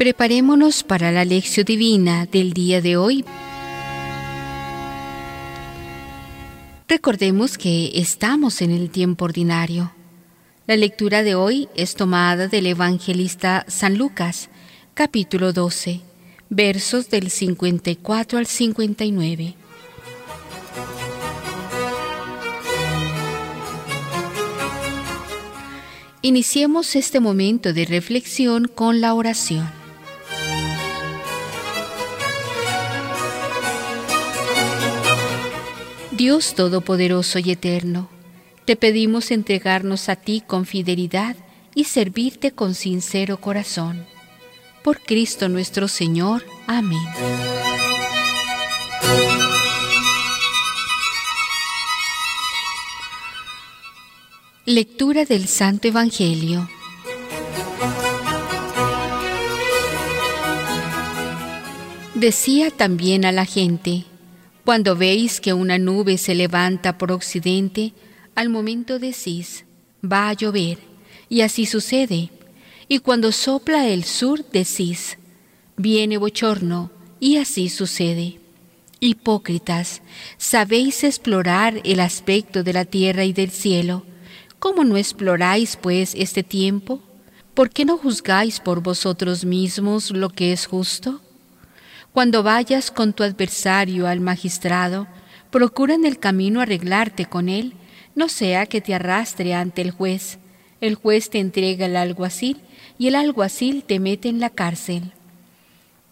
Preparémonos para la lección divina del día de hoy. Recordemos que estamos en el tiempo ordinario. La lectura de hoy es tomada del evangelista San Lucas, capítulo 12, versos del 54 al 59. Iniciemos este momento de reflexión con la oración. Dios Todopoderoso y Eterno, te pedimos entregarnos a ti con fidelidad y servirte con sincero corazón. Por Cristo nuestro Señor. Amén. Lectura del Santo Evangelio. Decía también a la gente, cuando veis que una nube se levanta por occidente, al momento decís, va a llover, y así sucede. Y cuando sopla el sur, decís, viene bochorno, y así sucede. Hipócritas, sabéis explorar el aspecto de la tierra y del cielo ¿Cómo no exploráis, pues, este tiempo? ¿Por qué no juzgáis por vosotros mismos lo que es justo? Cuando vayas con tu adversario al magistrado, procura en el camino arreglarte con él, no sea que te arrastre ante el juez. El juez te entrega el alguacil y el alguacil te mete en la cárcel.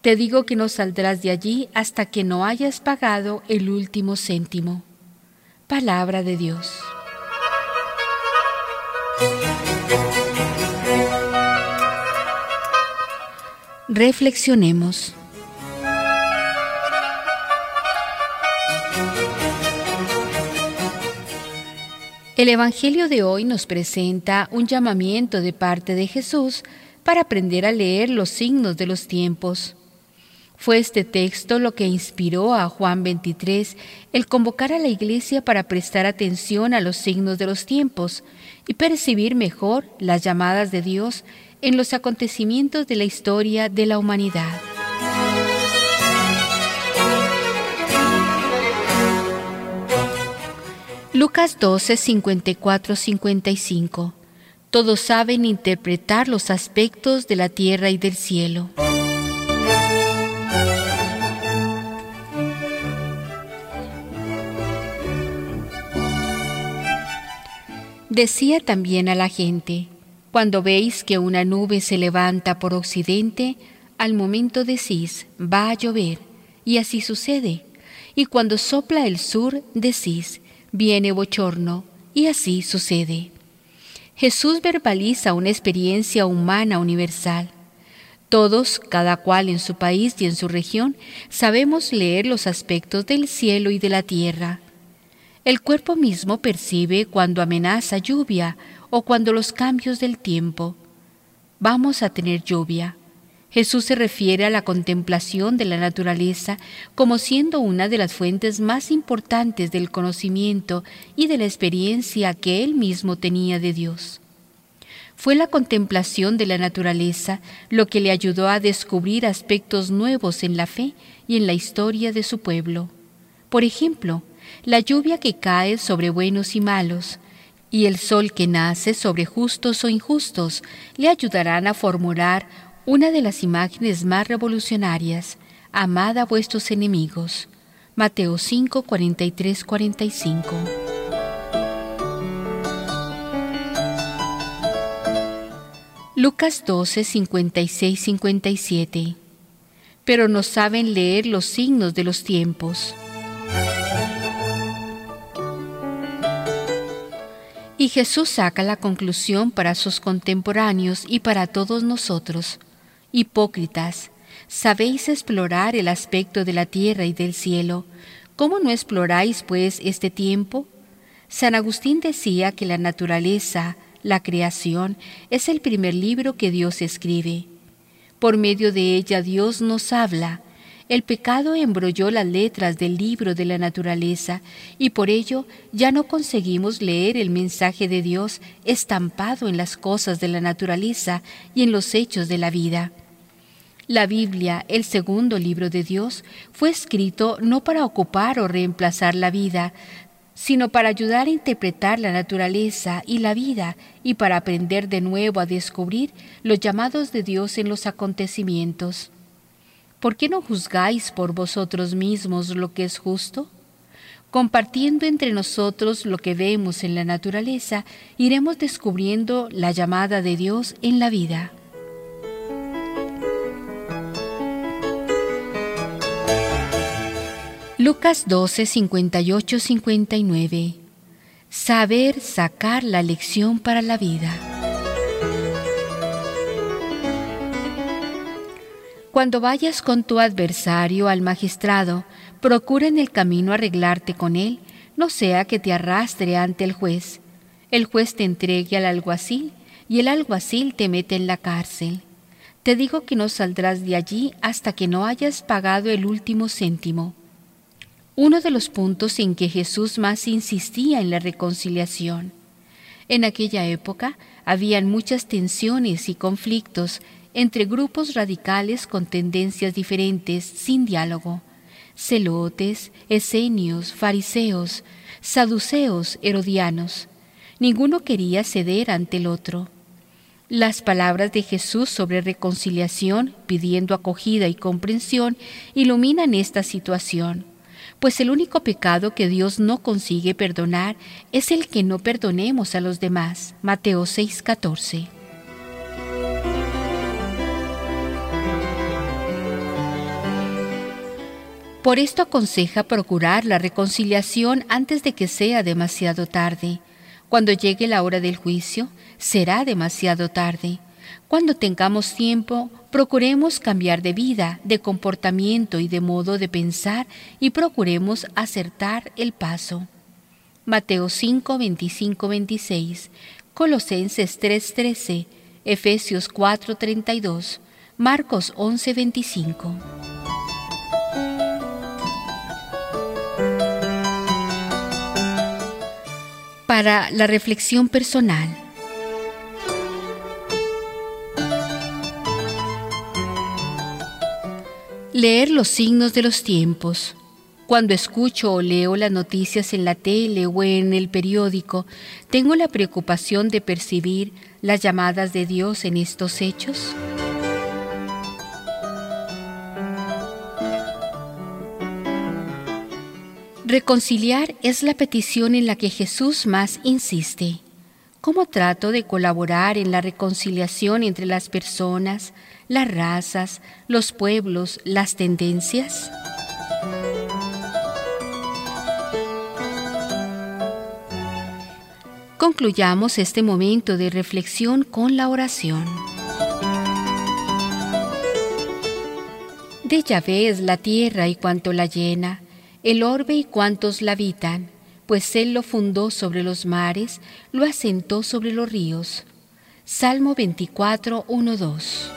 Te digo que no saldrás de allí hasta que no hayas pagado el último céntimo. Palabra de Dios. Reflexionemos. El Evangelio de hoy nos presenta un llamamiento de parte de Jesús para aprender a leer los signos de los tiempos. Fue este texto lo que inspiró a Juan 23 el convocar a la iglesia para prestar atención a los signos de los tiempos y percibir mejor las llamadas de Dios en los acontecimientos de la historia de la humanidad. Lucas 12, 54, 55. Todos saben interpretar los aspectos de la tierra y del cielo. Decía también a la gente, cuando veis que una nube se levanta por occidente, al momento decís, va a llover, y así sucede. Y cuando sopla el sur, decís, viene bochorno, y así sucede. Jesús verbaliza una experiencia humana universal. Todos, cada cual en su país y en su región, sabemos leer los aspectos del cielo y de la tierra el cuerpo mismo percibe cuando amenaza lluvia o cuando los cambios del tiempo. Vamos a tener lluvia. Jesús se refiere a la contemplación de la naturaleza como siendo una de las fuentes más importantes del conocimiento y de la experiencia que él mismo tenía de Dios. Fue la contemplación de la naturaleza lo que le ayudó a descubrir aspectos nuevos en la fe y en la historia de su pueblo. Por ejemplo, la lluvia que cae sobre buenos y malos, y el sol que nace sobre justos o injustos, le ayudarán a formular una de las imágenes más revolucionarias, amad a vuestros enemigos. Mateo 5, 43, 45. Lucas 12, 56, 57. Pero no saben leer los signos de los tiempos. Y Jesús saca la conclusión para sus contemporáneos y para todos nosotros. Hipócritas, ¿sabéis explorar el aspecto de la tierra y del cielo? ¿Cómo no exploráis, pues, este tiempo? San Agustín decía que la naturaleza, la creación, es el primer libro que Dios escribe. Por medio de ella Dios nos habla, el pecado embrolló las letras del libro de la naturaleza y por ello ya no conseguimos leer el mensaje de Dios estampado en las cosas de la naturaleza y en los hechos de la vida. La Biblia, el segundo libro de Dios, fue escrito no para ocupar o reemplazar la vida, sino para ayudar a interpretar la naturaleza y la vida y para aprender de nuevo a descubrir los llamados de Dios en los acontecimientos. ¿Por qué no juzgáis por vosotros mismos lo que es justo? Compartiendo entre nosotros lo que vemos en la naturaleza, iremos descubriendo la llamada de Dios en la vida. Lucas 12, 58, 59. Saber sacar la lección para la vida. Cuando vayas con tu adversario al magistrado, procura en el camino arreglarte con él, no sea que te arrastre ante el juez. El juez te entregue al alguacil y el alguacil te mete en la cárcel. Te digo que no saldrás de allí hasta que no hayas pagado el último céntimo uno de los puntos en que Jesús más insistía en la reconciliación. En aquella época habían muchas tensiones y conflictos entre grupos radicales con tendencias diferentes sin diálogo. Celotes, esenios, fariseos, saduceos, herodianos. Ninguno quería ceder ante el otro. Las palabras de Jesús sobre reconciliación, pidiendo acogida y comprensión, iluminan esta situación pues el único pecado que Dios no consigue perdonar es el que no perdonemos a los demás. Mateo 6:14. Por esto aconseja procurar la reconciliación antes de que sea demasiado tarde. Cuando llegue la hora del juicio, será demasiado tarde. Cuando tengamos tiempo, procuremos cambiar de vida, de comportamiento y de modo de pensar y procuremos acertar el paso. Mateo 5, 25, 26, Colosenses 3, 13, Efesios 4, 32, Marcos 11, 25. Para la reflexión personal. Leer los signos de los tiempos. Cuando escucho o leo las noticias en la tele o en el periódico, tengo la preocupación de percibir las llamadas de Dios en estos hechos. Reconciliar es la petición en la que Jesús más insiste. ¿Cómo trato de colaborar en la reconciliación entre las personas, las razas, los pueblos, las tendencias? Concluyamos este momento de reflexión con la oración. De Yahvé es la tierra y cuanto la llena, el orbe y cuantos la habitan pues Él lo fundó sobre los mares, lo asentó sobre los ríos. Salmo 24, 1, 2.